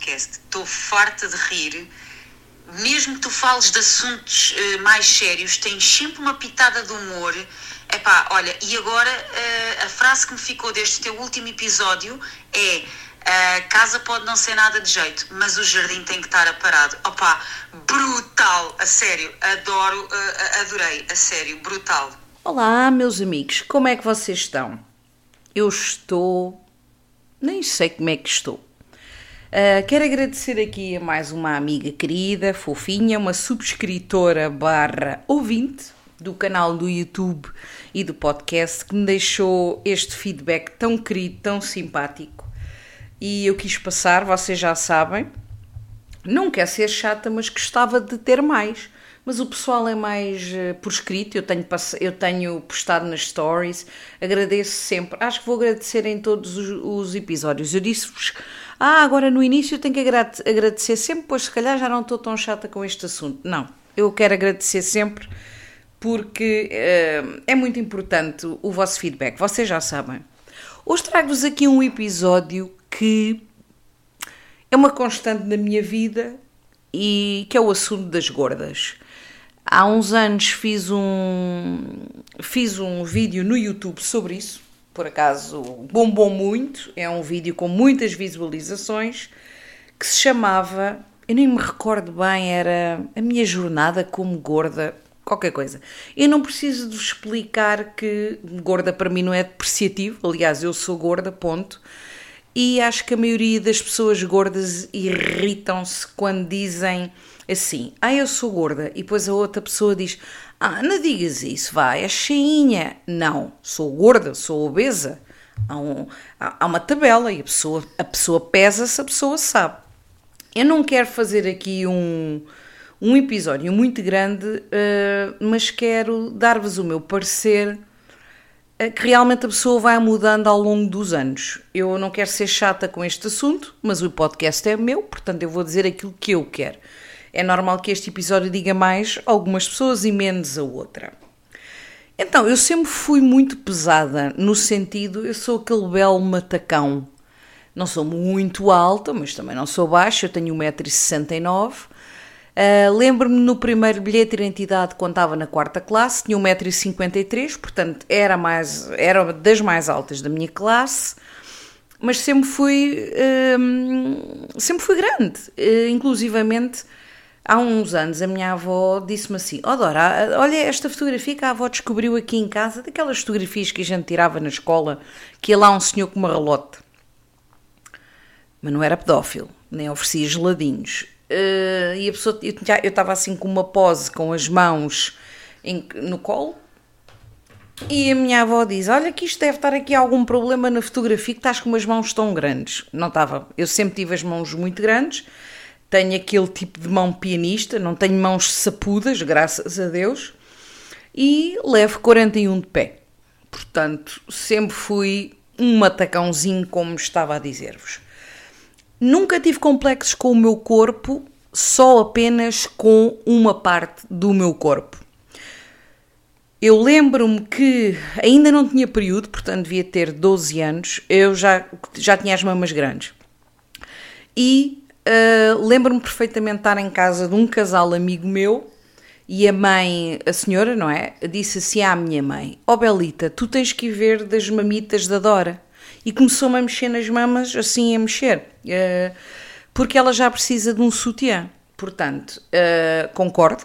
podcast. Estou farta de rir. Mesmo que tu fales de assuntos uh, mais sérios, tens sempre uma pitada de humor. Epá, olha, e agora uh, a frase que me ficou deste teu último episódio é a casa pode não ser nada de jeito, mas o jardim tem que estar aparado. Opa, brutal, a sério, adoro, uh, adorei, a sério, brutal. Olá, meus amigos, como é que vocês estão? Eu estou. nem sei como é que estou. Uh, quero agradecer aqui a mais uma amiga querida, fofinha, uma subscritora barra ouvinte do canal do YouTube e do podcast que me deixou este feedback tão querido, tão simpático e eu quis passar, vocês já sabem. Não quer ser chata, mas gostava de ter mais. Mas o pessoal é mais uh, por escrito, eu tenho, eu tenho postado nas stories, agradeço sempre. Acho que vou agradecer em todos os, os episódios. Eu disse-vos, ah, agora no início tenho que agradecer sempre, pois se calhar já não estou tão chata com este assunto. Não, eu quero agradecer sempre porque uh, é muito importante o vosso feedback, vocês já sabem. Hoje trago-vos aqui um episódio que é uma constante na minha vida e que é o assunto das gordas. Há uns anos fiz um, fiz um vídeo no YouTube sobre isso, por acaso bombou muito, é um vídeo com muitas visualizações, que se chamava, eu nem me recordo bem, era a minha jornada como gorda, qualquer coisa. Eu não preciso de explicar que gorda para mim não é depreciativo, aliás, eu sou gorda, ponto. E acho que a maioria das pessoas gordas irritam-se quando dizem assim: Ah, eu sou gorda. E depois a outra pessoa diz: Ah, não digas isso, vai, é cheinha. Não, sou gorda, sou obesa. Há, um, há uma tabela e a pessoa, a pessoa pesa-se, a pessoa sabe. Eu não quero fazer aqui um, um episódio muito grande, uh, mas quero dar-vos o meu parecer que realmente a pessoa vai mudando ao longo dos anos. Eu não quero ser chata com este assunto, mas o podcast é meu, portanto eu vou dizer aquilo que eu quero. É normal que este episódio diga mais a algumas pessoas e menos a outra. Então, eu sempre fui muito pesada, no sentido, eu sou aquele belo matacão. Não sou muito alta, mas também não sou baixa, eu tenho 1,69m Uh, Lembro-me no primeiro bilhete de identidade, quando estava na quarta classe, tinha 1,53m, portanto era, mais, era das mais altas da minha classe, mas sempre fui, uh, sempre fui grande. Uh, inclusivamente, há uns anos, a minha avó disse-me assim: oh, Dora, olha esta fotografia que a avó descobriu aqui em casa, daquelas fotografias que a gente tirava na escola, que ia lá um senhor com uma relote. Mas não era pedófilo, nem oferecia geladinhos Uh, e a pessoa, eu estava assim com uma pose com as mãos em, no colo e a minha avó diz: Olha, que isto deve estar aqui algum problema na fotografia, que estás com umas mãos tão grandes. Não estava, eu sempre tive as mãos muito grandes, tenho aquele tipo de mão pianista, não tenho mãos sapudas, graças a Deus, e levo 41 de pé. Portanto, sempre fui um matacãozinho, como estava a dizer-vos. Nunca tive complexos com o meu corpo, só apenas com uma parte do meu corpo. Eu lembro-me que ainda não tinha período, portanto devia ter 12 anos, eu já, já tinha as mamas grandes. E uh, lembro-me perfeitamente de estar em casa de um casal amigo meu e a mãe, a senhora, não é? Disse assim à minha mãe: Ó oh Belita, tu tens que ir ver das mamitas da Dora e começou-me a mexer nas mamas, assim a mexer, uh, porque ela já precisa de um sutiã. Portanto, uh, concordo,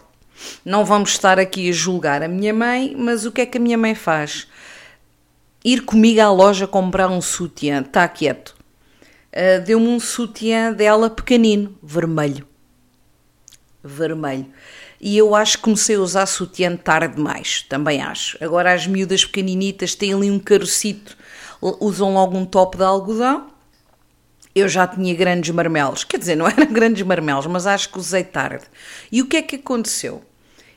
não vamos estar aqui a julgar a minha mãe, mas o que é que a minha mãe faz? Ir comigo à loja comprar um sutiã, está quieto. Uh, Deu-me um sutiã dela pequenino, vermelho. Vermelho. E eu acho que comecei a usar sutiã tarde demais, também acho. Agora as miúdas pequeninitas têm ali um carocito usam logo um top de algodão. Eu já tinha grandes marmelos, quer dizer, não eram grandes marmelos, mas acho que usei tarde. E o que é que aconteceu?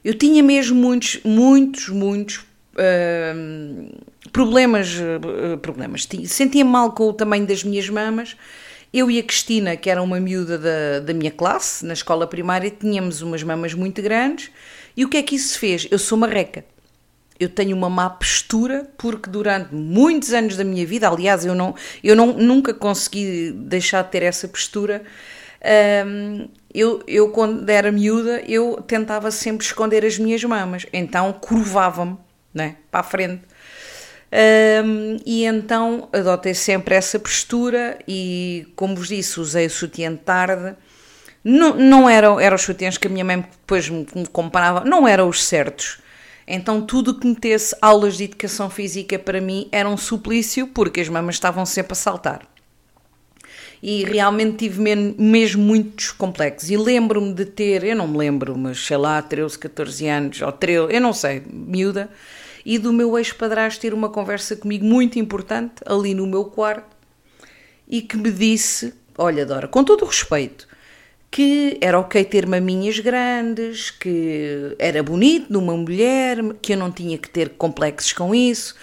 Eu tinha mesmo muitos, muitos, muitos uh, problemas, uh, problemas. Sentia mal com o tamanho das minhas mamas. Eu e a Cristina, que era uma miúda da, da minha classe, na escola primária, tínhamos umas mamas muito grandes. E o que é que isso fez? Eu sou marreca eu tenho uma má postura porque durante muitos anos da minha vida, aliás, eu, não, eu não, nunca consegui deixar de ter essa postura. Um, eu, eu, quando era miúda, eu tentava sempre esconder as minhas mamas, então curvava-me né, para a frente. Um, e então adotei sempre essa postura e, como vos disse, usei o sutiã de tarde. Não, não eram, eram os sutiãs que a minha mãe depois me, me comparava, não eram os certos. Então tudo que metesse aulas de educação física para mim era um suplício porque as mamas estavam sempre a saltar e realmente tive mesmo muitos complexos. E lembro-me de ter, eu não me lembro, mas sei lá, 13, 14 anos, ou 13, eu não sei, miúda, e do meu ex-padrasto ter uma conversa comigo muito importante ali no meu quarto e que me disse: Olha, Dora, com todo o respeito, que era ok ter maminhas grandes, que era bonito numa mulher, que eu não tinha que ter complexos com isso,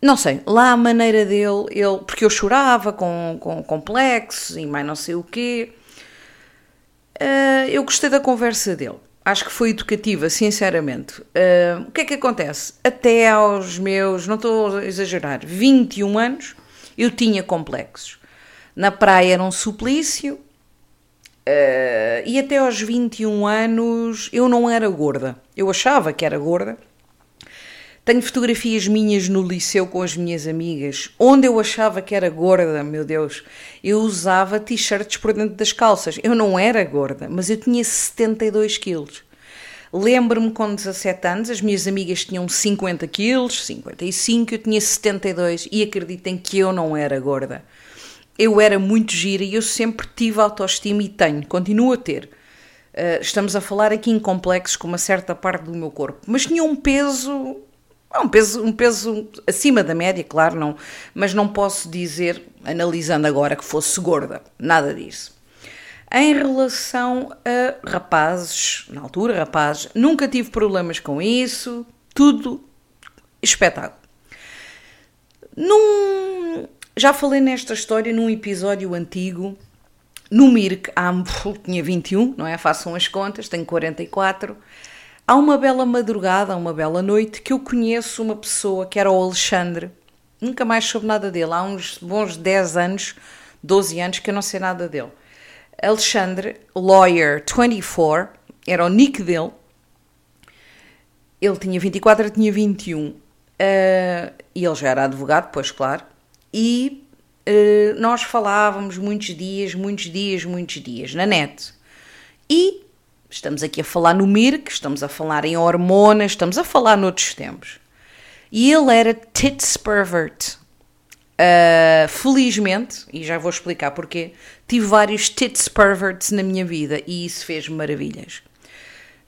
não sei, lá a maneira dele, ele, porque eu chorava com, com complexos e mais não sei o quê. Uh, eu gostei da conversa dele. Acho que foi educativa, sinceramente. Uh, o que é que acontece? Até aos meus, não estou a exagerar, 21 anos, eu tinha complexos. Na praia era um suplício, uh, e até aos 21 anos eu não era gorda. Eu achava que era gorda, tenho fotografias minhas no liceu com as minhas amigas, onde eu achava que era gorda, meu Deus. Eu usava t-shirts por dentro das calças. Eu não era gorda, mas eu tinha 72 quilos. Lembro-me com 17 anos, as minhas amigas tinham 50 quilos, 55, eu tinha 72 e acreditem que eu não era gorda. Eu era muito gira e eu sempre tive autoestima e tenho, continuo a ter. Uh, estamos a falar aqui em complexos com uma certa parte do meu corpo, mas tinha um peso um peso, um peso acima da média, claro, não, mas não posso dizer, analisando agora, que fosse gorda, nada disso. Em relação a rapazes, na altura, rapazes, nunca tive problemas com isso, tudo espetáculo. Num, já falei nesta história num episódio antigo, no MIRC, há, tinha 21, não é? Façam as contas, tenho 44. Há uma bela madrugada, uma bela noite, que eu conheço uma pessoa que era o Alexandre. Nunca mais soube nada dele. Há uns bons 10 anos, 12 anos, que eu não sei nada dele. Alexandre, lawyer 24, era o nick dele. Ele tinha 24, eu tinha 21. Uh, e ele já era advogado, pois claro. E uh, nós falávamos muitos dias, muitos dias, muitos dias na net. E Estamos aqui a falar no MIRC, estamos a falar em hormonas, estamos a falar noutros tempos. E ele era tits pervert. Uh, felizmente, e já vou explicar porquê, tive vários tits perverts na minha vida e isso fez maravilhas.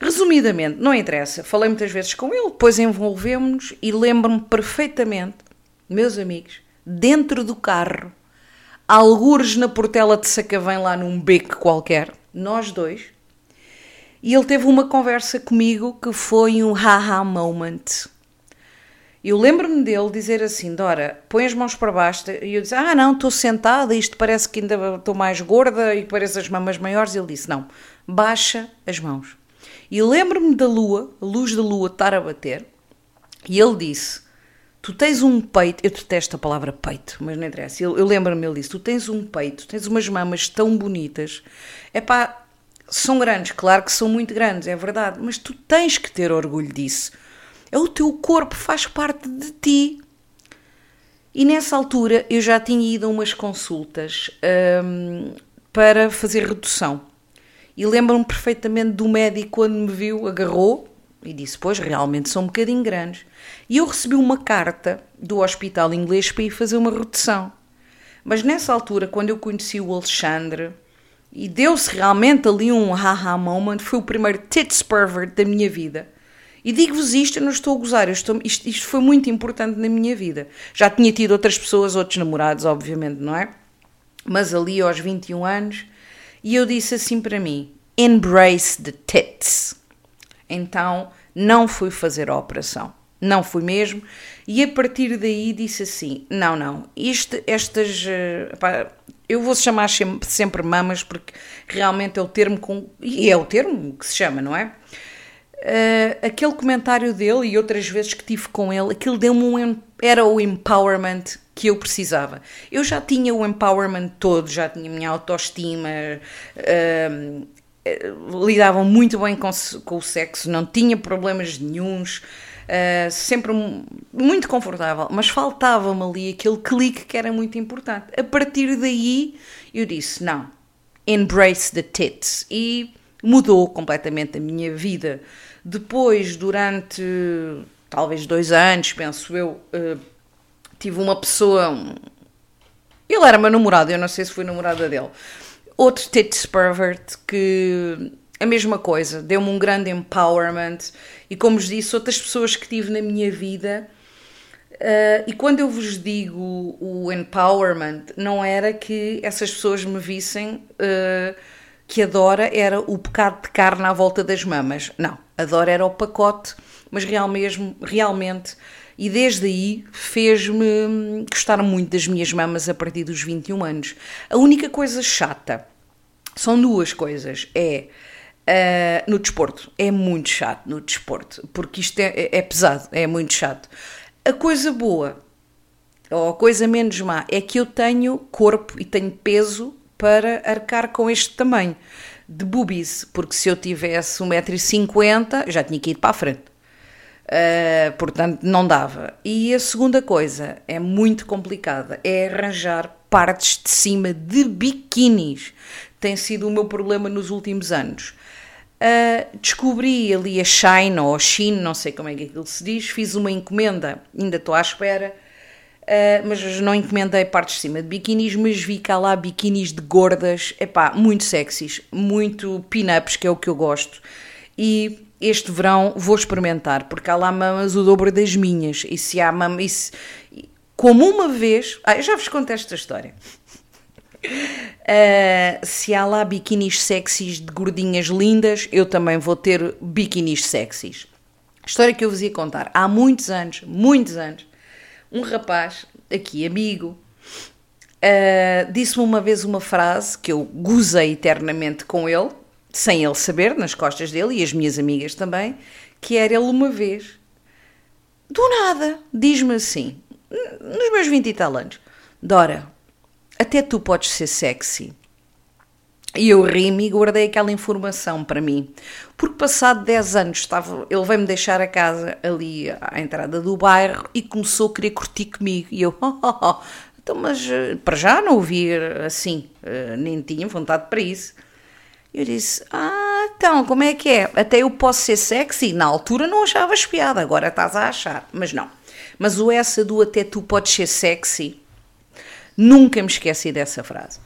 Resumidamente, não interessa, falei muitas vezes com ele, depois envolvemos-nos e lembro-me perfeitamente, meus amigos, dentro do carro, algures na portela de Sacavém lá num beco qualquer, nós dois, e ele teve uma conversa comigo que foi um haha moment. Eu lembro-me dele dizer assim: Dora, põe as mãos para baixo. E eu disse: Ah, não, estou sentada, isto parece que ainda estou mais gorda e parece as mamas maiores. E ele disse: Não, baixa as mãos. E lembro-me da lua, a luz da lua estar a bater. E ele disse: Tu tens um peito. Eu detesto a palavra peito, mas não interessa. Eu, eu lembro-me, ele disse: Tu tens um peito, tens umas mamas tão bonitas. É pá, são grandes, claro que são muito grandes, é verdade, mas tu tens que ter orgulho disso. É o teu corpo, faz parte de ti. E nessa altura eu já tinha ido a umas consultas hum, para fazer redução. E lembro-me perfeitamente do médico quando me viu, agarrou e disse: Pois, realmente são um bocadinho grandes. E eu recebi uma carta do hospital inglês para ir fazer uma redução. Mas nessa altura, quando eu conheci o Alexandre, e deu-se realmente ali um haha moment, foi o primeiro tits pervert da minha vida. E digo-vos isto, eu não estou a gozar, estou, isto, isto foi muito importante na minha vida. Já tinha tido outras pessoas, outros namorados, obviamente, não é? Mas ali aos 21 anos, e eu disse assim para mim: embrace the tits. Então não fui fazer a operação, não fui mesmo, e a partir daí disse assim: não, não, isto, estas. Eh, pá, eu vou chamar sempre mamas porque realmente é o termo com, e é o termo que se chama, não é? uh, aquele comentário dele e outras vezes que tive com ele, aquilo deu-me um, era o empowerment que eu precisava. Eu já tinha o empowerment todo, já tinha a minha autoestima, uh, lidava muito bem com, com, o sexo, não tinha problemas nenhums, uh, sempre muito confortável, mas faltava-me ali aquele clique que era muito importante. A partir daí eu disse: não, embrace the tits. E mudou completamente a minha vida. Depois, durante talvez dois anos, penso eu, uh, tive uma pessoa. Ele era meu namorado, eu não sei se foi namorada dele. Outro tits pervert que a mesma coisa, deu-me um grande empowerment e, como vos disse, outras pessoas que tive na minha vida. Uh, e quando eu vos digo o empowerment, não era que essas pessoas me vissem uh, que a Dora era o pecado de carne à volta das mamas. Não, a Dora era o pacote, mas real mesmo, realmente, e desde aí fez-me gostar muito das minhas mamas a partir dos 21 anos. A única coisa chata são duas coisas. É uh, no desporto. É muito chato no desporto, porque isto é, é pesado, é muito chato. A coisa boa, ou a coisa menos má, é que eu tenho corpo e tenho peso para arcar com este tamanho de boobies, porque se eu tivesse 1,50m já tinha que ir para a frente. Uh, portanto, não dava. E a segunda coisa é muito complicada: é arranjar partes de cima de biquinis. Tem sido o meu problema nos últimos anos. Uh, descobri ali a Shine ou a Shine, não sei como é que aquilo se diz, fiz uma encomenda, ainda estou à espera Uh, mas não encomendei partes de cima de biquinis, mas vi cá lá biquinis de gordas, epá, muito sexys, muito pin-ups, que é o que eu gosto. E este verão vou experimentar, porque há lá mamas o dobro das minhas. E se há mamas. Como uma vez. Ah, eu já vos contei esta história. Uh, se há lá biquinis sexys de gordinhas lindas, eu também vou ter biquinis sexys. História que eu vos ia contar há muitos anos, muitos anos um rapaz, aqui amigo, uh, disse-me uma vez uma frase que eu gozei eternamente com ele, sem ele saber, nas costas dele e as minhas amigas também, que era ele uma vez, do nada, diz-me assim, nos meus 20 e tal anos, Dora, até tu podes ser sexy. E eu ri-me e guardei aquela informação para mim. Porque passado 10 anos estava, ele veio-me deixar a casa ali à entrada do bairro e começou a querer curtir comigo. E eu, oh, oh, oh. então mas eh, para já não ouvir assim, eh, nem tinha vontade para isso. Eu disse, ah, então, como é que é? Até eu posso ser sexy? Na altura não achavas piada, agora estás a achar. Mas não. Mas o essa do até tu podes ser sexy, nunca me esqueci dessa frase.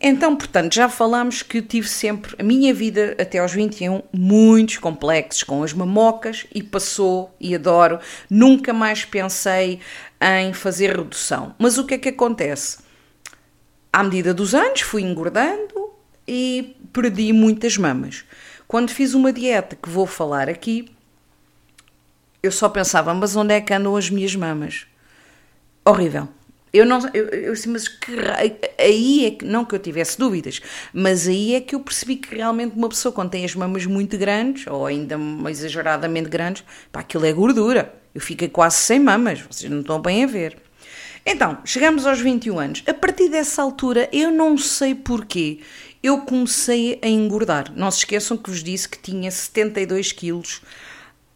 Então, portanto, já falámos que tive sempre a minha vida até aos 21 muitos complexos com as mamocas e passou e adoro. Nunca mais pensei em fazer redução. Mas o que é que acontece? À medida dos anos fui engordando e perdi muitas mamas. Quando fiz uma dieta que vou falar aqui, eu só pensava, mas onde é que andam as minhas mamas? Horrível. Eu não, eu, eu mas que aí é que, não que eu tivesse dúvidas, mas aí é que eu percebi que realmente uma pessoa quando tem as mamas muito grandes, ou ainda exageradamente grandes, pá, aquilo é gordura. Eu fiquei quase sem mamas, vocês não estão bem a ver. Então, chegamos aos 21 anos. A partir dessa altura, eu não sei porquê, eu comecei a engordar. Não se esqueçam que vos disse que tinha 72 quilos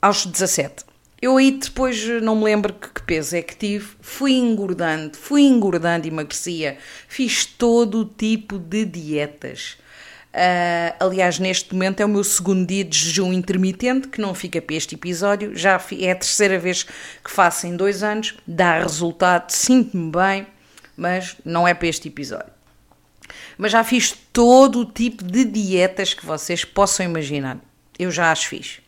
aos 17. Eu aí depois não me lembro que, que, peso é que tive, fui engordando, fui engordando emagrecia, fiz todo o tipo de dietas. Uh, aliás, neste momento é o meu segundo dia de jejum intermitente, que não fica para este episódio, já é a terceira vez que faço em dois anos, dá resultado, sinto-me bem, mas não é para este episódio. Mas já fiz todo o tipo de dietas que vocês possam imaginar, eu já as fiz.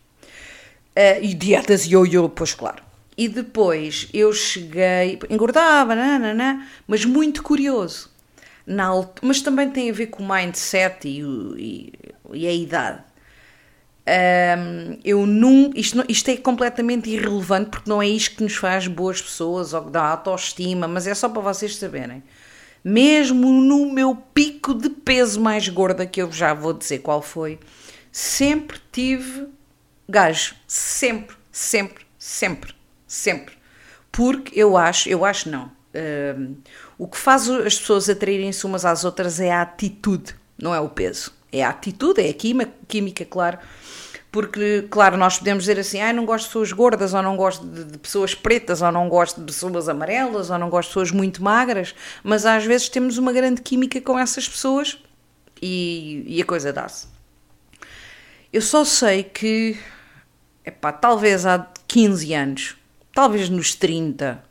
Uh, e dietas yo-yo, pois claro. E depois eu cheguei, engordava, nanana, mas muito curioso. Na, mas também tem a ver com o mindset e, e, e a idade. Um, eu não, isto, isto é completamente irrelevante porque não é isto que nos faz boas pessoas ou que dá autoestima, mas é só para vocês saberem. Mesmo no meu pico de peso mais gorda, que eu já vou dizer qual foi, sempre tive gajo, sempre, sempre, sempre, sempre. Porque eu acho, eu acho não. O que faz as pessoas atraírem-se umas às outras é a atitude, não é o peso. É a atitude, é a química, química claro. Porque, claro, nós podemos dizer assim, ah, não gosto de pessoas gordas, ou não gosto de, de pessoas pretas, ou não gosto de pessoas amarelas, ou não gosto de pessoas muito magras, mas às vezes temos uma grande química com essas pessoas e, e a coisa dá-se. Eu só sei que, epá, talvez há 15 anos, talvez nos 30,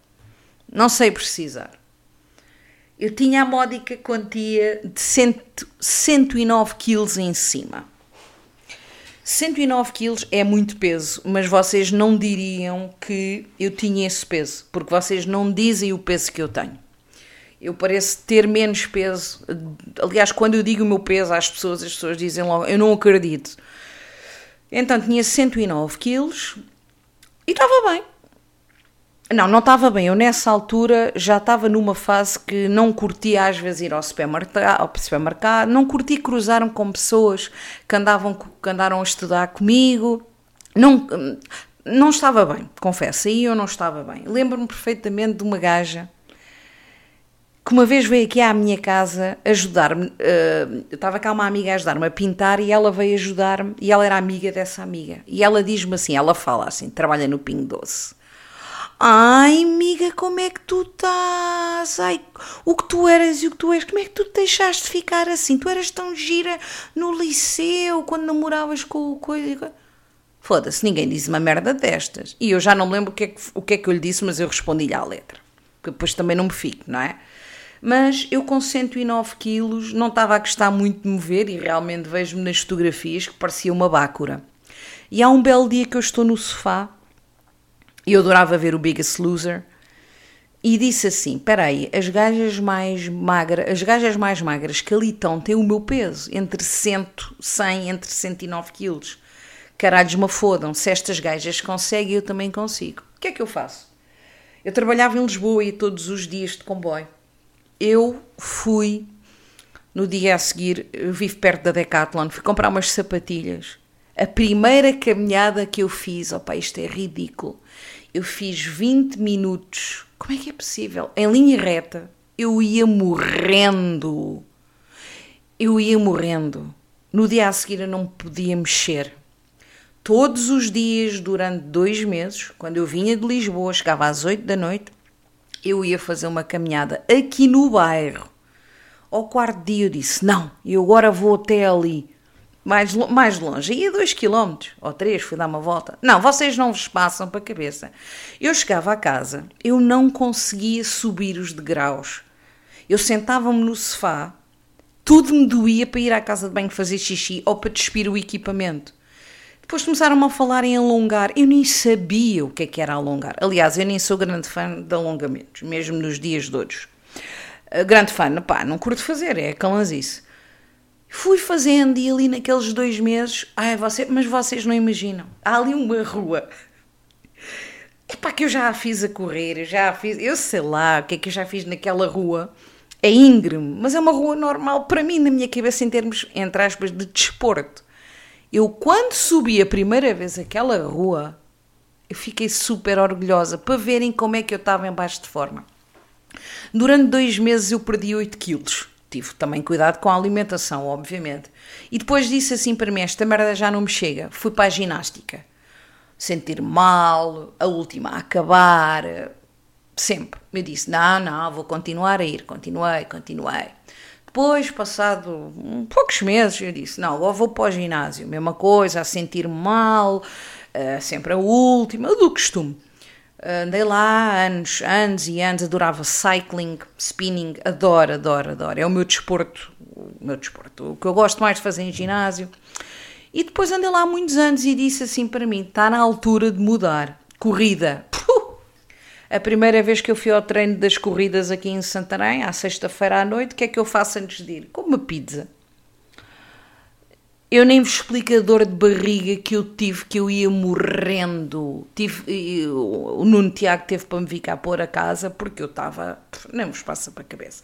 não sei precisar, eu tinha a módica quantia de 100, 109 quilos em cima. 109 quilos é muito peso, mas vocês não diriam que eu tinha esse peso, porque vocês não dizem o peso que eu tenho. Eu pareço ter menos peso. Aliás, quando eu digo o meu peso às pessoas, as pessoas dizem logo, eu não acredito. Então tinha 109 quilos e estava bem. Não, não estava bem. Eu nessa altura já estava numa fase que não curtia às vezes ir ao supermercado, ao supermercado não curti cruzar com pessoas que andavam que andaram a estudar comigo. Não, não estava bem, confesso. Aí eu não estava bem. Lembro-me perfeitamente de uma gaja que uma vez veio aqui à minha casa ajudar-me. Uh, estava cá uma amiga a ajudar-me a pintar e ela veio ajudar-me e ela era amiga dessa amiga. E ela diz-me assim: ela fala assim, trabalha no Pingo Doce Ai, amiga, como é que tu estás? Ai, o que tu eras e o que tu és, como é que tu te deixaste de ficar assim? Tu eras tão gira no liceu, quando namoravas com o coisa. Foda-se, ninguém disse uma merda destas. E eu já não me lembro o que, é que, o que é que eu lhe disse, mas eu respondi-lhe à letra. Porque depois também não me fico, não é? Mas eu com 109 quilos não estava a gostar muito de me ver e realmente vejo-me nas fotografias que parecia uma bácora. E há um belo dia que eu estou no sofá eu adorava ver o Biggest Loser. E disse assim: peraí, as gajas mais magras, as gajas mais magras que ali estão têm o meu peso, entre 100, 100 entre 109 quilos. Caralhos me fodam, se estas gajas conseguem, eu também consigo. O que é que eu faço? Eu trabalhava em Lisboa e todos os dias de comboio. Eu fui, no dia a seguir, eu vivo perto da Decathlon, fui comprar umas sapatilhas. A primeira caminhada que eu fiz, opa, isto é ridículo eu fiz 20 minutos. Como é que é possível? Em linha reta, eu ia morrendo. Eu ia morrendo. No dia a seguir eu não podia mexer. Todos os dias, durante dois meses, quando eu vinha de Lisboa, chegava às 8 da noite, eu ia fazer uma caminhada aqui no bairro. Ao quarto dia eu disse: Não, eu agora vou até ali mais, mais longe, ia dois quilómetros ou três, fui dar uma volta. Não, vocês não vos passam para a cabeça. Eu chegava a casa, eu não conseguia subir os degraus. Eu sentava-me no sofá, tudo me doía para ir à casa de banho fazer xixi ou para despir o equipamento. Depois começaram-me a falar em alongar. Eu nem sabia o que é que era alongar. Aliás, eu nem sou grande fã de alongamentos, mesmo nos dias de hoje. Uh, grande fã, pá, não curto fazer, é calanzice. Fui fazendo e ali naqueles dois meses, ai, você, mas vocês não imaginam, há ali uma rua. Epá, que eu já a fiz a correr, eu já a fiz, eu sei lá o que é que eu já fiz naquela rua. É íngreme, mas é uma rua normal para mim, na minha cabeça, em termos, entre aspas, de desporto. Eu, quando subi a primeira vez aquela rua, eu fiquei super orgulhosa para verem como é que eu estava em baixo de forma. Durante dois meses eu perdi 8 quilos tive também cuidado com a alimentação, obviamente. E depois disse assim para mim: esta merda já não me chega. Fui para a ginástica. Sentir mal, a última a acabar, sempre. Eu disse: não, não, vou continuar a ir. Continuei, continuei. Depois, passado poucos meses, eu disse: não, agora vou para o ginásio. Mesma coisa, a sentir mal, uh, sempre a última, do costume. Andei lá anos, anos e anos, adorava cycling, spinning, adoro, adoro, adoro. É o meu desporto, o meu desporto, o que eu gosto mais de fazer em ginásio. E depois andei lá muitos anos e disse assim para mim: está na altura de mudar. Corrida. Puh! A primeira vez que eu fui ao treino das corridas aqui em Santarém, à sexta-feira à noite, o que é que eu faço antes de ir? Como uma pizza. Eu nem vos explico a dor de barriga que eu tive, que eu ia morrendo. Tive, o Nuno Tiago teve para me vir cá pôr a casa porque eu estava. Nem vos passa para a cabeça.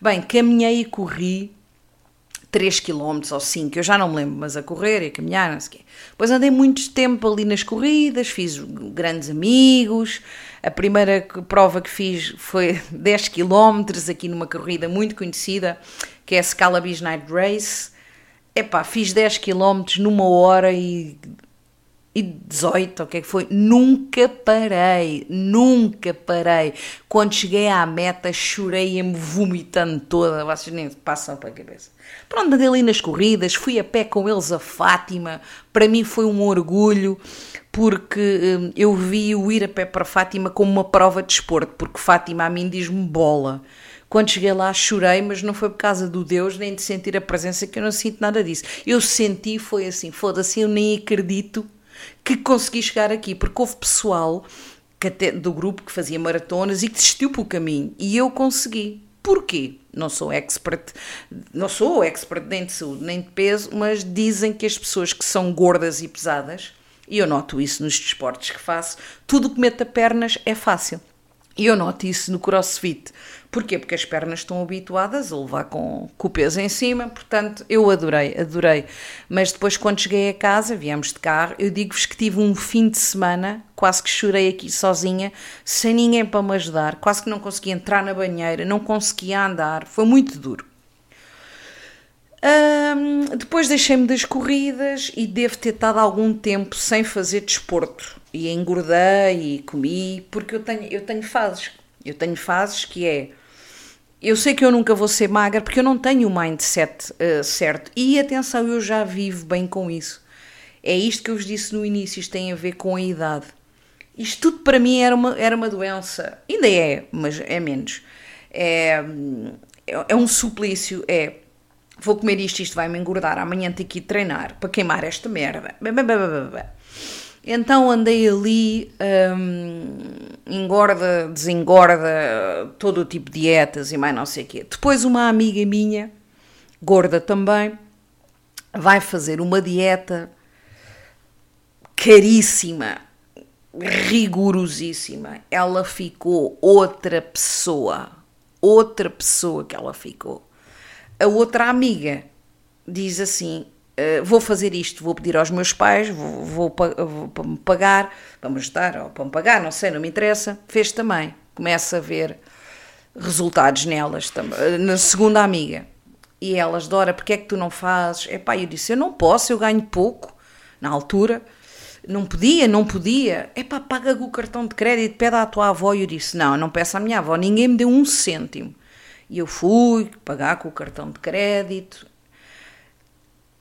Bem, caminhei e corri 3 km ou 5, eu já não me lembro, mas a correr e a caminhar, não sei o quê. Depois andei muito tempo ali nas corridas, fiz grandes amigos. A primeira prova que fiz foi 10 km, aqui numa corrida muito conhecida, que é a Scalabis Night Race. Epá, fiz 10 km numa hora e e 18, o que é que foi? Nunca parei, nunca parei. Quando cheguei à meta, chorei-me vomitando toda, vocês nem passam para a cabeça. Pronto, andei ali nas corridas, fui a pé com eles a Fátima, para mim foi um orgulho, porque hum, eu vi o ir a pé para Fátima como uma prova de esporte, porque Fátima a mim diz-me bola. Quando cheguei lá chorei, mas não foi por causa do Deus nem de sentir a presença que eu não sinto nada disso. Eu senti, foi assim, foda-se, eu nem acredito que consegui chegar aqui, porque houve pessoal que até, do grupo que fazia maratonas e que desistiu pelo caminho e eu consegui. Porquê? Não sou expert, não sou expert nem de saúde nem de peso, mas dizem que as pessoas que são gordas e pesadas, e eu noto isso nos desportos que faço, tudo que meta pernas é fácil. E eu noto isso no crossfit. Porquê? Porque as pernas estão habituadas a levar com, com o peso em cima, portanto, eu adorei, adorei. Mas depois, quando cheguei a casa, viemos de carro, eu digo-vos que tive um fim de semana, quase que chorei aqui sozinha, sem ninguém para me ajudar, quase que não conseguia entrar na banheira, não conseguia andar, foi muito duro. depois deixei-me das corridas e devo ter estado algum tempo sem fazer desporto. E engordei e comi, porque eu tenho, eu tenho fases. Eu tenho fases que é eu sei que eu nunca vou ser magra porque eu não tenho o mindset uh, certo. E atenção, eu já vivo bem com isso. É isto que eu vos disse no início, isto tem a ver com a idade. Isto tudo para mim era uma, era uma doença. Ainda é, mas é menos. É, é um suplício. É vou comer isto, isto vai me engordar. Amanhã tenho que ir treinar para queimar esta merda. Então andei ali, hum, engorda, desengorda, todo o tipo de dietas e mais não sei o quê. Depois uma amiga minha, gorda também, vai fazer uma dieta caríssima, rigorosíssima. Ela ficou outra pessoa, outra pessoa que ela ficou. A outra amiga diz assim: Uh, vou fazer isto, vou pedir aos meus pais, vou, vou, vou me pagar, para me ajudar ou para me pagar, não sei, não me interessa. Fez também. Começa a ver resultados nelas. Eh, na segunda amiga. E elas, Dora, porque é que tu não fazes? É pá, eu disse, eu não posso, eu ganho pouco na altura. Não podia, não podia. É pá, paga o cartão de crédito, pede à tua avó. E eu disse, não, não peço à minha avó, ninguém me deu um cêntimo. E eu fui pagar com o cartão de crédito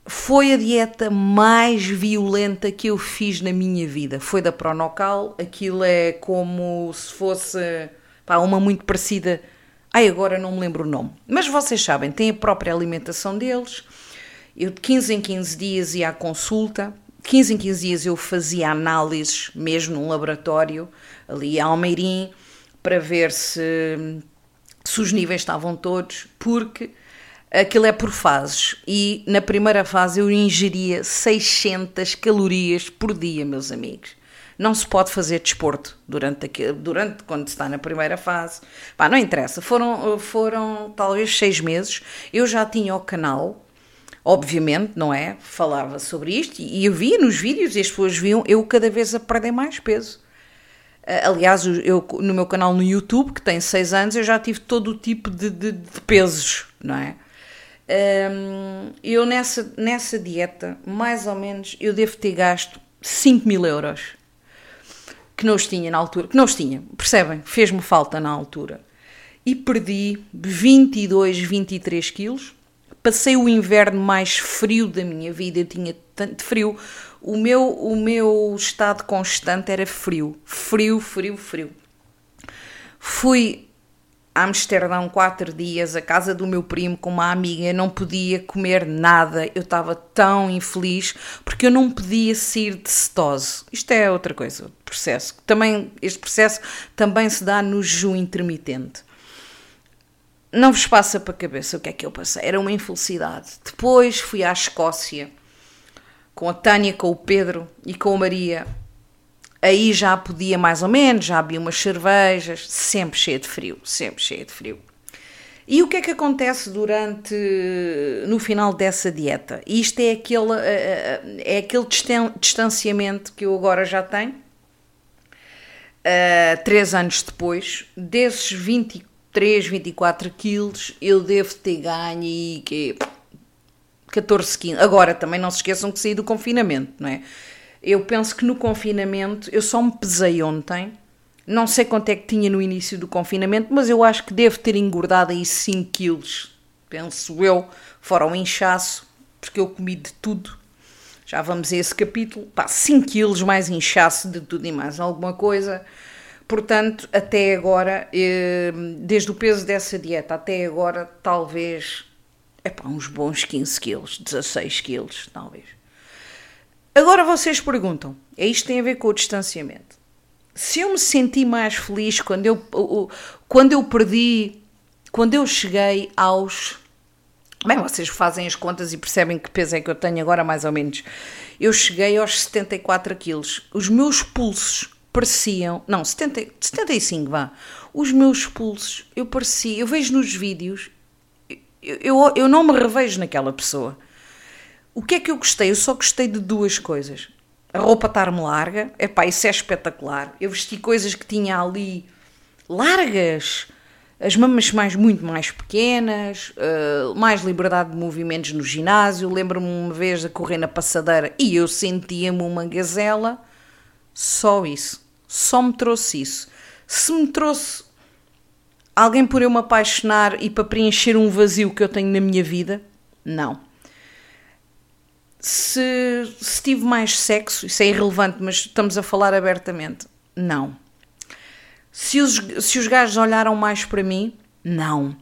foi a dieta mais violenta que eu fiz na minha vida. Foi da Pronocal, aquilo é como se fosse pá, uma muito parecida. Ai, agora não me lembro o nome. Mas vocês sabem, tem a própria alimentação deles. Eu de 15 em 15 dias ia à consulta. De 15 em 15 dias eu fazia análises, mesmo num laboratório, ali a Almeirim, para ver se, se os níveis estavam todos, porque aquilo é por fases e na primeira fase eu ingeria 600 calorias por dia, meus amigos. Não se pode fazer desporto durante, durante quando se está na primeira fase. Pá, não interessa, foram, foram talvez seis meses. Eu já tinha o canal, obviamente, não é? Falava sobre isto e eu via nos vídeos e as pessoas viam eu cada vez a perder mais peso. Aliás, eu, no meu canal no YouTube, que tem seis anos, eu já tive todo o tipo de, de, de pesos, não é? Eu nessa, nessa dieta, mais ou menos, eu devo ter gasto 5 mil euros. Que não os tinha na altura. Que não os tinha, percebem? Fez-me falta na altura. E perdi 22, 23 quilos. Passei o inverno mais frio da minha vida. Eu tinha tanto frio. O meu, o meu estado constante era frio. Frio, frio, frio. Fui a Amsterdão quatro dias, a casa do meu primo com uma amiga, não podia comer nada, eu estava tão infeliz porque eu não podia sair de cetose. Isto é outra coisa, processo. Também, este processo também se dá no jejum intermitente. Não vos passa para a cabeça o que é que eu passei, era uma infelicidade. Depois fui à Escócia com a Tânia, com o Pedro e com a Maria aí já podia mais ou menos, já havia umas cervejas, sempre cheia de frio, sempre cheia de frio. E o que é que acontece durante, no final dessa dieta? Isto é aquele, eh, eh, é aquele distanciamento que eu agora já tenho, uh, três anos depois, desses 23, 24 quilos, eu devo ter ganho e que 14 quilos. Agora, também não se esqueçam que saí do confinamento, não é? Eu penso que no confinamento, eu só me pesei ontem, não sei quanto é que tinha no início do confinamento, mas eu acho que devo ter engordado aí 5 quilos, penso eu, fora o inchaço, porque eu comi de tudo. Já vamos a esse capítulo. Pá, 5 quilos mais inchaço de tudo e mais alguma coisa. Portanto, até agora, eh, desde o peso dessa dieta até agora, talvez, é pá, uns bons 15 quilos, 16 quilos, talvez. Agora vocês perguntam, é isto tem a ver com o distanciamento se eu me senti mais feliz quando eu, quando eu perdi, quando eu cheguei aos. Bem, vocês fazem as contas e percebem que peso é que eu tenho agora, mais ou menos. Eu cheguei aos 74 quilos. Os meus pulsos pareciam. Não, 70, 75, vá. Os meus pulsos, eu parecia. Eu vejo nos vídeos, eu, eu, eu não me revejo naquela pessoa. O que é que eu gostei? Eu só gostei de duas coisas a roupa estar-me larga, epá, isso é espetacular. Eu vesti coisas que tinha ali largas, as mamas mais, muito mais pequenas, uh, mais liberdade de movimentos no ginásio. Lembro-me uma vez a correr na passadeira e eu sentia-me uma gazela. Só isso. Só me trouxe isso. Se me trouxe alguém por eu me apaixonar e para preencher um vazio que eu tenho na minha vida, não se, se tive mais sexo, isso é irrelevante, mas estamos a falar abertamente. Não. Se os, se os gajos olharam mais para mim, não.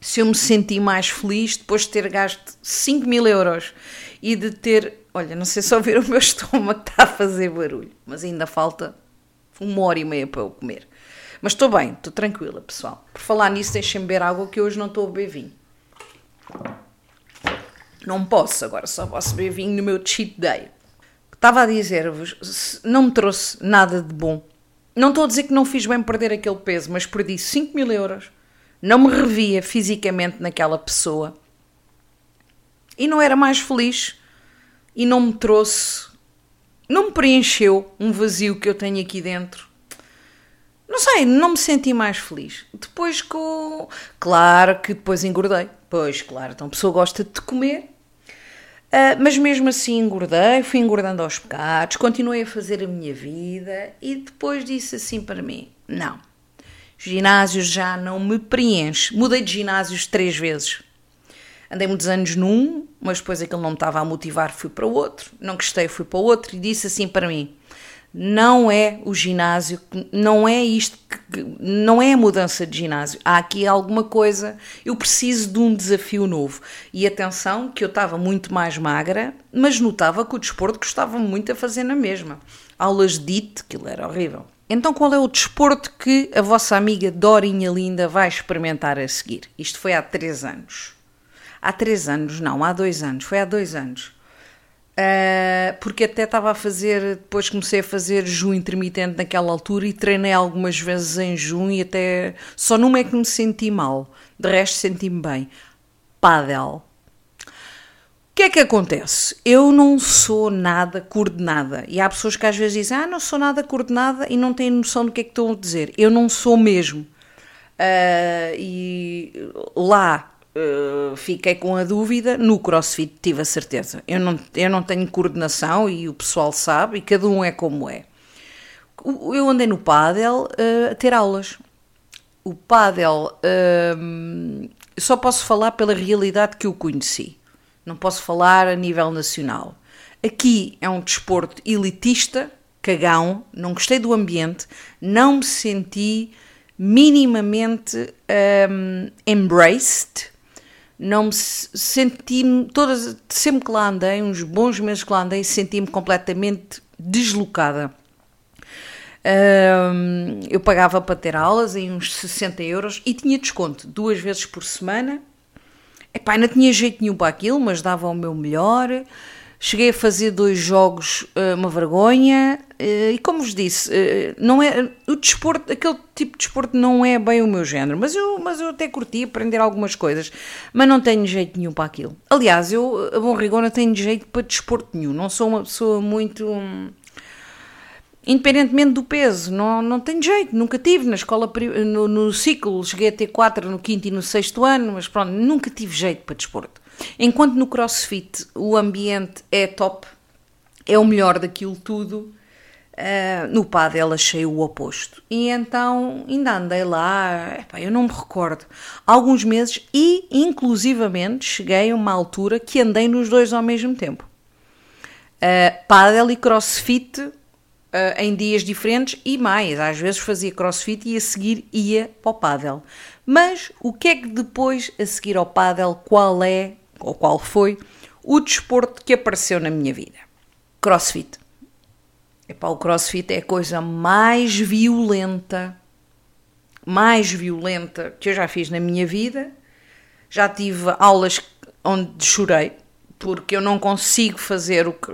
Se eu me senti mais feliz depois de ter gasto 5 mil euros e de ter. Olha, não sei se ouvir o meu estômago está a fazer barulho, mas ainda falta uma hora e meia para eu comer. Mas estou bem, estou tranquila, pessoal. Por falar nisso, deixem-me beber água que hoje não estou a beber vinho. Não posso, agora só posso beber vinho no meu cheat day. Estava a dizer-vos, não me trouxe nada de bom. Não estou a dizer que não fiz bem perder aquele peso, mas perdi 5 mil euros. Não me revia fisicamente naquela pessoa. E não era mais feliz. E não me trouxe. Não me preencheu um vazio que eu tenho aqui dentro. Não sei, não me senti mais feliz. Depois com. Claro que depois engordei. Pois, claro, então a pessoa gosta de comer Uh, mas mesmo assim engordei, fui engordando aos pecados, continuei a fazer a minha vida e depois disse assim para mim: não, ginásio já não me preenche. Mudei de ginásios três vezes. Andei muitos anos num, mas depois aquilo não me estava a motivar, fui para o outro. Não gostei, fui para o outro e disse assim para mim: não é o ginásio, não é isto, não é a mudança de ginásio. Há aqui alguma coisa, eu preciso de um desafio novo. E atenção, que eu estava muito mais magra, mas notava que o desporto gostava muito a fazer na mesma. Aulas de IT, aquilo era horrível. Então, qual é o desporto que a vossa amiga Dorinha Linda vai experimentar a seguir? Isto foi há três anos. Há três anos, não, há dois anos, foi há dois anos. Uh, porque até estava a fazer, depois comecei a fazer junho intermitente naquela altura e treinei algumas vezes em junho e até só numa é que me senti mal, de resto senti-me bem. Pádel. O que é que acontece? Eu não sou nada coordenada e há pessoas que às vezes dizem, ah, não sou nada coordenada e não têm noção do que é que estão a dizer. Eu não sou mesmo. Uh, e lá eh, fiquei com a dúvida, no crossfit tive a certeza. Eu não, eu não tenho coordenação e o pessoal sabe, e cada um é como é. Eu andei no pádel uh, a ter aulas. O pádel uh, só posso falar pela realidade que eu conheci. Não posso falar a nível nacional. Aqui é um desporto elitista, cagão, não gostei do ambiente, não me senti minimamente um, embraced não me senti todas sempre que lá andei uns bons meses que lá andei senti-me completamente deslocada. Um, eu pagava para ter aulas em uns 60 euros e tinha desconto duas vezes por semana. Epá, não tinha jeito nenhum para aquilo mas dava o meu melhor Cheguei a fazer dois jogos, uh, uma vergonha, uh, e como vos disse, uh, não é, o desporto, aquele tipo de desporto não é bem o meu género, mas eu, mas eu até curti aprender algumas coisas, mas não tenho jeito nenhum para aquilo. Aliás, eu, a bom rigor, não tenho jeito para desporto nenhum, não sou uma pessoa muito. Hum, independentemente do peso, não, não tenho jeito, nunca tive na escola, no, no ciclo, cheguei a ter quatro no quinto e no sexto ano, mas pronto, nunca tive jeito para desporto. Enquanto no crossfit o ambiente é top, é o melhor daquilo tudo, uh, no pádel achei o oposto. E então ainda andei lá, epá, eu não me recordo, alguns meses e inclusivamente cheguei a uma altura que andei nos dois ao mesmo tempo. Uh, e crossfit Uh, em dias diferentes e mais, às vezes fazia crossfit e a seguir ia para o pádel. Mas o que é que depois, a seguir ao pádel, qual é, ou qual foi, o desporto que apareceu na minha vida? Crossfit. Epá, o crossfit é a coisa mais violenta, mais violenta que eu já fiz na minha vida. Já tive aulas onde chorei, porque eu não consigo fazer o que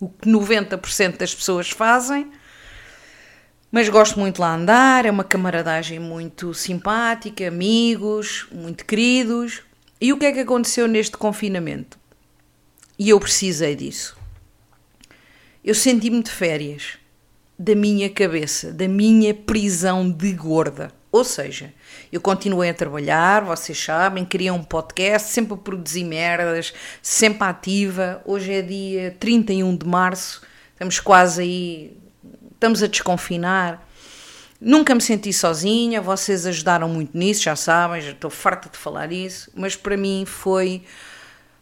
o que 90% das pessoas fazem. Mas gosto muito lá andar, é uma camaradagem muito simpática, amigos, muito queridos. E o que é que aconteceu neste confinamento? E eu precisei disso. Eu senti-me de férias da minha cabeça, da minha prisão de gorda. Ou seja, eu continuei a trabalhar, vocês sabem, queria um podcast, sempre a produzir merdas, sempre ativa. Hoje é dia 31 de março, estamos quase aí, estamos a desconfinar. Nunca me senti sozinha, vocês ajudaram muito nisso, já sabem, já estou farta de falar isso, mas para mim foi.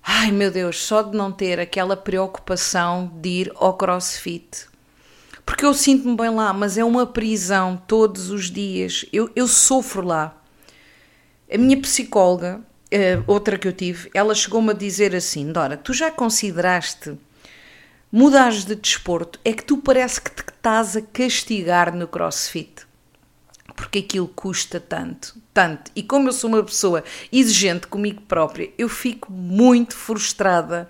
Ai meu Deus, só de não ter aquela preocupação de ir ao crossfit porque eu sinto-me bem lá, mas é uma prisão todos os dias. Eu, eu sofro lá. A minha psicóloga, eh, outra que eu tive, ela chegou-me a dizer assim: Dora, tu já consideraste mudares de desporto? É que tu parece que te estás a castigar no crossfit. Porque aquilo custa tanto, tanto. E como eu sou uma pessoa exigente comigo própria, eu fico muito frustrada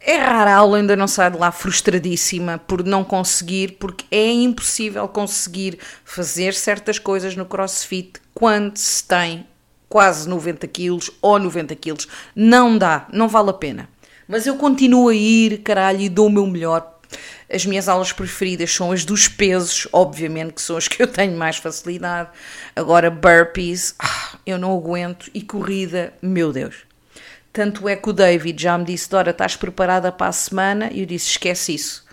é rara a aula, ainda não sai de lá frustradíssima por não conseguir, porque é impossível conseguir fazer certas coisas no crossfit quando se tem quase 90 quilos ou 90 quilos. Não dá, não vale a pena. Mas eu continuo a ir, caralho, e dou o meu melhor. As minhas aulas preferidas são as dos pesos, obviamente, que são as que eu tenho mais facilidade. Agora, burpees, ah, eu não aguento. E corrida, meu Deus. Tanto é que o David já me disse: Dora, estás preparada para a semana? E eu disse: esquece isso.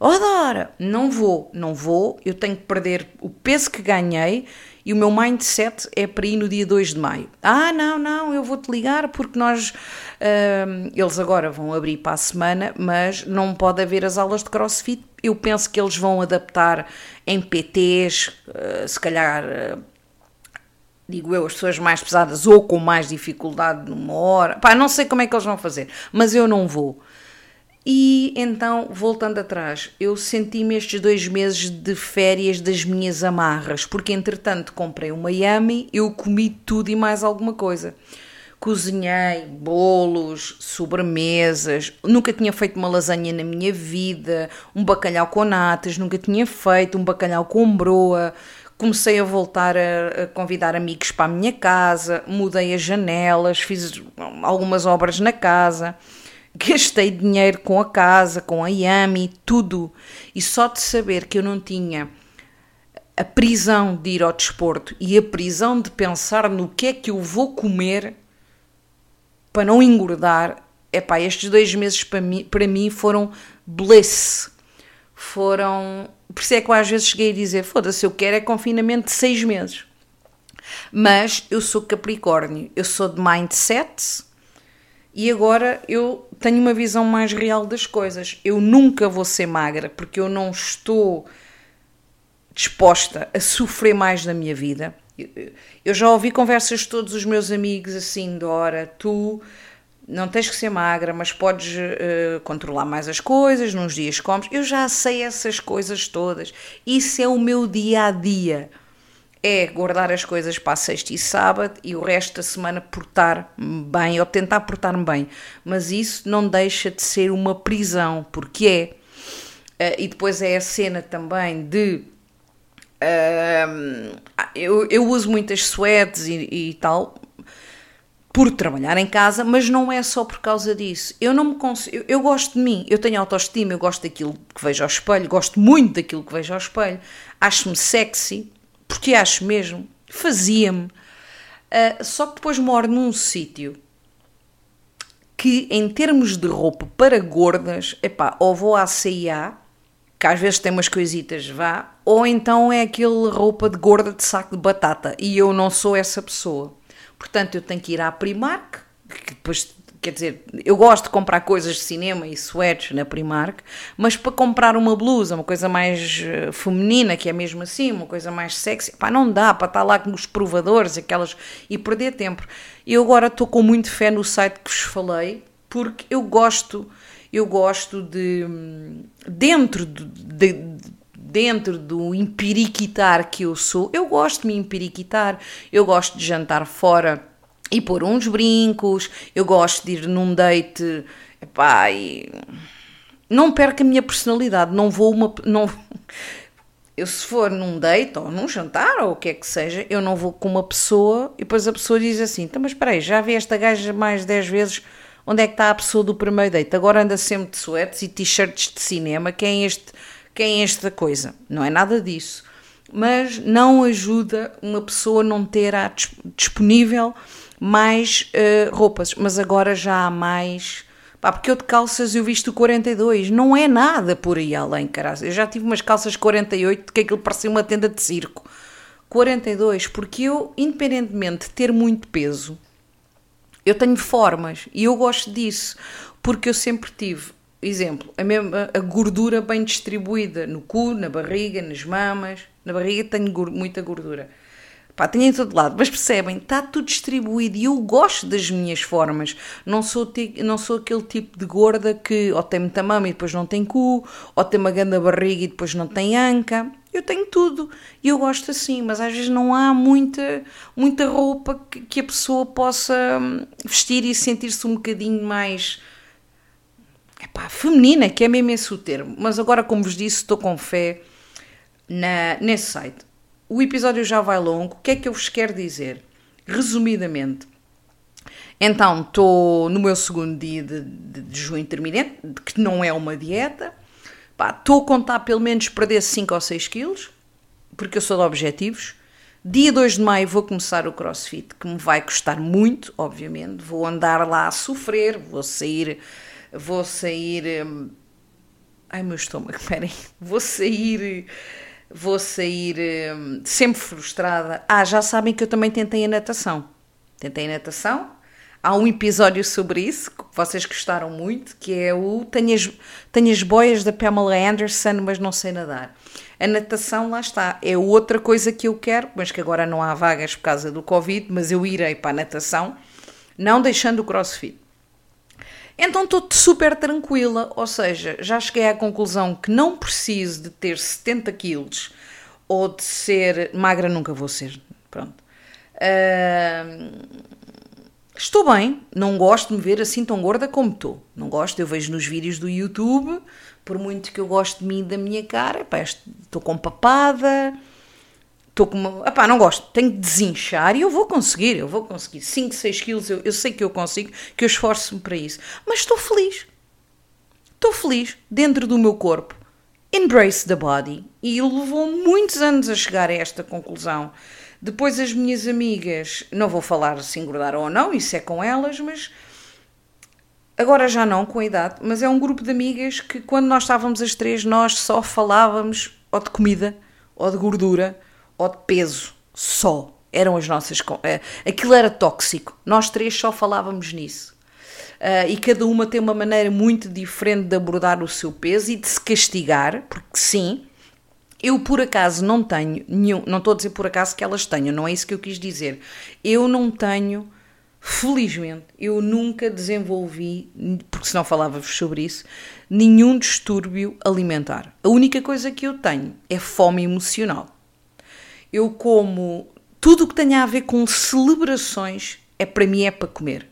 Oh, Dora, não vou, não vou, eu tenho que perder o peso que ganhei e o meu mindset é para ir no dia 2 de maio. Ah, não, não, eu vou-te ligar porque nós. Uh, eles agora vão abrir para a semana, mas não pode haver as aulas de crossfit. Eu penso que eles vão adaptar em PTs, uh, se calhar. Uh, digo eu, as pessoas mais pesadas ou com mais dificuldade numa hora. Pá, não sei como é que eles vão fazer, mas eu não vou. E então, voltando atrás, eu senti-me estes dois meses de férias das minhas amarras, porque entretanto comprei um Miami, eu comi tudo e mais alguma coisa. Cozinhei bolos, sobremesas, nunca tinha feito uma lasanha na minha vida, um bacalhau com natas, nunca tinha feito, um bacalhau com broa, comecei a voltar a, a, convidar amigos para a minha casa, mudei as janelas, fiz algumas obras na casa, gastei dinheiro com a casa, com a Yami, tudo. E só de saber que eu não tinha a prisão de ir ao desporto e a prisão de pensar no que é que eu vou comer para não engordar, epá, estes dois meses para mim, para mim foram bliss. Foram por isso é que eu às vezes cheguei a dizer: foda-se, eu quero é confinamento de seis meses. Mas eu sou Capricórnio, eu sou de mindset e agora eu tenho uma visão mais real das coisas. Eu nunca vou ser magra porque eu não estou disposta a sofrer mais na minha vida. Eu já ouvi conversas de todos os meus amigos assim, Dora, tu não tens que ser magra, mas podes uh, controlar mais as coisas, nos dias comes. Eu já sei essas coisas todas. Isso é o meu dia a dia. É guardar as coisas para sexta e sábado e o resto da semana portar bem ou tentar portar-me bem. Mas isso não deixa de ser uma prisão, porque é. Uh, e depois é a cena também de. Uh, eu, eu uso muitas suetes e, e tal, por trabalhar em casa, mas não é só por causa disso. Eu não me consigo, eu, eu, gosto de mim, eu tenho autoestima, eu gosto daquilo que vejo ao espelho, gosto muito daquilo que vejo ao espelho, acho-me sexy, porque acho mesmo, fazia-me. Uh, só que depois moro num sítio que, em termos de roupa para gordas, epá, ou vou à CIA, que às vezes tem umas coisitas, vá, ou então é aquele roupa de gorda de saco de batata, e eu não sou essa pessoa. Portanto, eu tenho que ir à Primark, que depois quer dizer, eu gosto de comprar coisas de cinema e sweats na Primark, mas para comprar uma blusa, uma coisa mais eh, feminina, que é mesmo assim, uma coisa mais sexy, pá, não dá para estar lá com os provadores aquelas, e perder tempo. Eu agora estou com muito fé no site que vos falei, porque eu gosto, eu gosto de, dentro de, de dentro do empiriquitar que eu sou, eu gosto de me empiriquitar, eu gosto de jantar fora e pôr uns brincos, eu gosto de ir num date, epá, e não perca a minha personalidade, não vou uma. Não, eu se for num date ou num jantar ou o que é que seja, eu não vou com uma pessoa e depois a pessoa diz assim: então, mas espera aí, já vi esta gaja mais 10 vezes, onde é que está a pessoa do primeiro date? Agora anda sempre de suetes e t-shirts de cinema, quem é este, quem é esta coisa? Não é nada disso. Mas não ajuda uma pessoa a não ter disponível mais uh, roupas, mas agora já há mais. Pá, porque eu de calças eu visto 42, não é nada por aí além, caralho. Eu já tive umas calças 48 que aquilo parecia uma tenda de circo. 42, porque eu, independentemente de ter muito peso, eu tenho formas e eu gosto disso, porque eu sempre tive, exemplo, a, mesma, a gordura bem distribuída no cu, na barriga, nas mamas. Na barriga tenho muita gordura Pá, tenho em todo lado, mas percebem, está tudo distribuído e eu gosto das minhas formas. Não sou, não sou aquele tipo de gorda que ou tem muita mama e depois não tem cu, ou tem uma grande barriga e depois não tem anca. Eu tenho tudo e eu gosto assim, mas às vezes não há muita, muita roupa que, que a pessoa possa hum, vestir e sentir-se um bocadinho mais epá, feminina, que é mesmo esse o termo. Mas agora, como vos disse, estou com fé na, nesse site. O episódio já vai longo. O que é que eu vos quero dizer? Resumidamente, então estou no meu segundo dia de, de, de junho intermitente, que não é uma dieta. Estou a contar pelo menos perder 5 ou 6 quilos, porque eu sou de objetivos. Dia 2 de maio vou começar o crossfit, que me vai custar muito, obviamente. Vou andar lá a sofrer, vou sair. Vou sair. Hum, ai, meu estômago, esperem. Vou sair vou sair hum, sempre frustrada. Ah, já sabem que eu também tentei a natação. Tentei a natação. Há um episódio sobre isso que vocês gostaram muito, que é o Tenho as, tenho as boias da Pamela Anderson, mas não sei nadar. A natação, lá está, é outra coisa que eu quero, mas que agora não há vagas por causa do Covid, mas eu irei para a natação, não deixando o crossfit. Então estou super tranquila, ou seja, já cheguei à conclusão que não preciso de ter 70 quilos ou de ser magra, nunca vou ser. Pronto. Uh, estou bem, não gosto de me ver assim tão gorda como estou. Não gosto, eu vejo nos vídeos do YouTube, por muito que eu gosto de mim e da minha cara, estou com papada estou com uma. Epá, não gosto, tenho que desinchar e eu vou conseguir, eu vou conseguir. 5, 6 quilos, eu, eu sei que eu consigo, que eu esforço-me para isso. Mas estou feliz. Estou feliz dentro do meu corpo. Embrace the body. E levou muitos anos a chegar a esta conclusão. Depois as minhas amigas, não vou falar se engordaram ou não, isso é com elas, mas agora já não, com a idade, mas é um grupo de amigas que quando nós estávamos as três, nós só falávamos ou de comida, ou de gordura, ou de peso só. Eram as nossas. Uh, aquilo era tóxico. Nós três só falávamos nisso. Uh, e cada uma tem uma maneira muito diferente de abordar o seu peso e de se castigar, porque sim, eu por acaso não tenho nenhum, não estou a dizer por acaso que elas tenham, não é isso que eu quis dizer. Eu não tenho, felizmente, eu nunca desenvolvi, porque senão falava-vos sobre isso, nenhum distúrbio alimentar. A única coisa que eu tenho é fome emocional. Eu como tudo o que tenha a ver com celebrações, é para mim é para comer.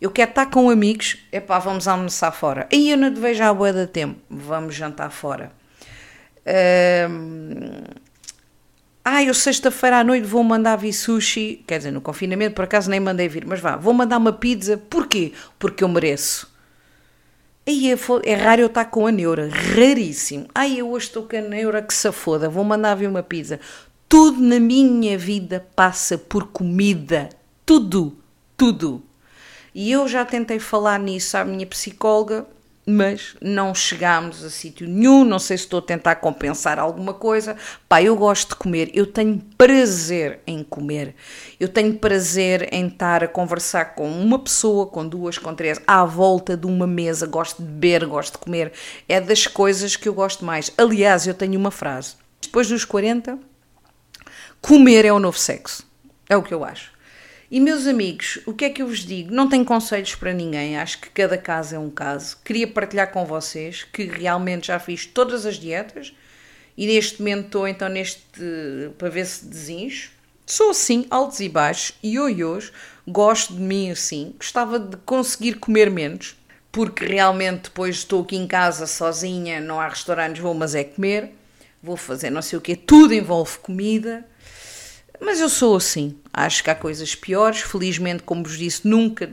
Eu quero estar com amigos, é pá, vamos almoçar fora. Aí eu não te vejo à boa da tempo, vamos jantar fora. Um, ah, eu sexta-feira à noite vou mandar vir sushi, quer dizer, no confinamento por acaso nem mandei vir, mas vá, vou mandar uma pizza, porquê? Porque eu mereço. Aí é, é raro eu estar com a neura, raríssimo. Ai, eu hoje estou com a neura que se foda, vou mandar vir uma pizza. Tudo na minha vida passa por comida. Tudo, tudo. E eu já tentei falar nisso à minha psicóloga, mas não chegámos a sítio nenhum. Não sei se estou a tentar compensar alguma coisa. Pá, eu gosto de comer, eu tenho prazer em comer. Eu tenho prazer em estar a conversar com uma pessoa, com duas, com três, à volta de uma mesa. Gosto de beber, gosto de comer. É das coisas que eu gosto mais. Aliás, eu tenho uma frase. Depois dos 40, comer é o novo sexo. É o que eu acho. E meus amigos, o que é que eu vos digo? Não tenho conselhos para ninguém, acho que cada caso é um caso. Queria partilhar com vocês que realmente já fiz todas as dietas e neste momento estou então neste para ver se desincho. Sou assim, altos e baixos, e ioiôs, gosto de mim assim, gostava de conseguir comer menos, porque realmente depois estou aqui em casa sozinha, não há restaurantes, vou mas é comer, vou fazer não sei o quê, tudo envolve comida mas eu sou assim. Acho que há coisas piores. Felizmente, como vos disse, nunca,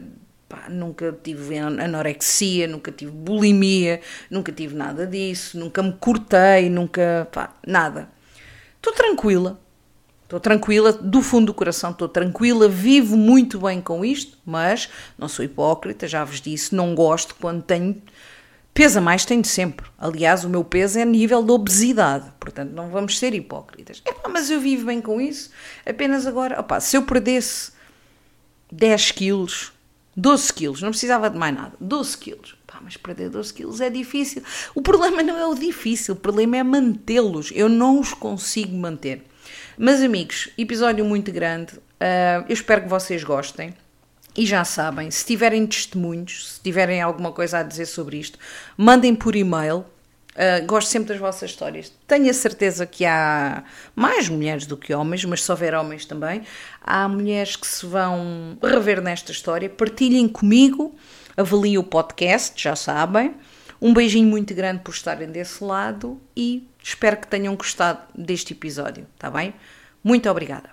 pá, nunca tive anorexia, nunca tive bulimia, nunca tive nada disso, nunca me cortei, nunca. Pá, nada. Estou tranquila. Estou tranquila, do fundo do coração estou tranquila, vivo muito bem com isto, mas não sou hipócrita, já vos disse, não gosto quando tenho Pesa mais tenho sempre. Aliás, o meu peso é nível de obesidade. Portanto, não vamos ser hipócritas. Mas eu vivo bem com isso. Apenas agora, opá, se eu perdesse 10 quilos, 12 quilos, não precisava de mais nada. 12 quilos. Pá, mas perder 12 quilos é difícil. O problema não é o difícil, o problema é mantê-los. Eu não os consigo manter. Mas, amigos, episódio muito grande. Uh, eu espero que vocês gostem. E já sabem, se tiverem testemunhos, se tiverem alguma coisa a dizer sobre isto, mandem por e-mail. Uh, gosto sempre das vossas histórias. Tenho a certeza que há mais mulheres do que homens, mas se houver homens também, há mulheres que se vão rever nesta história. Partilhem comigo, avaliem o podcast, já sabem. Um beijinho muito grande por estarem desse lado e espero que tenham gostado deste episódio, tá bem? Muito obrigada.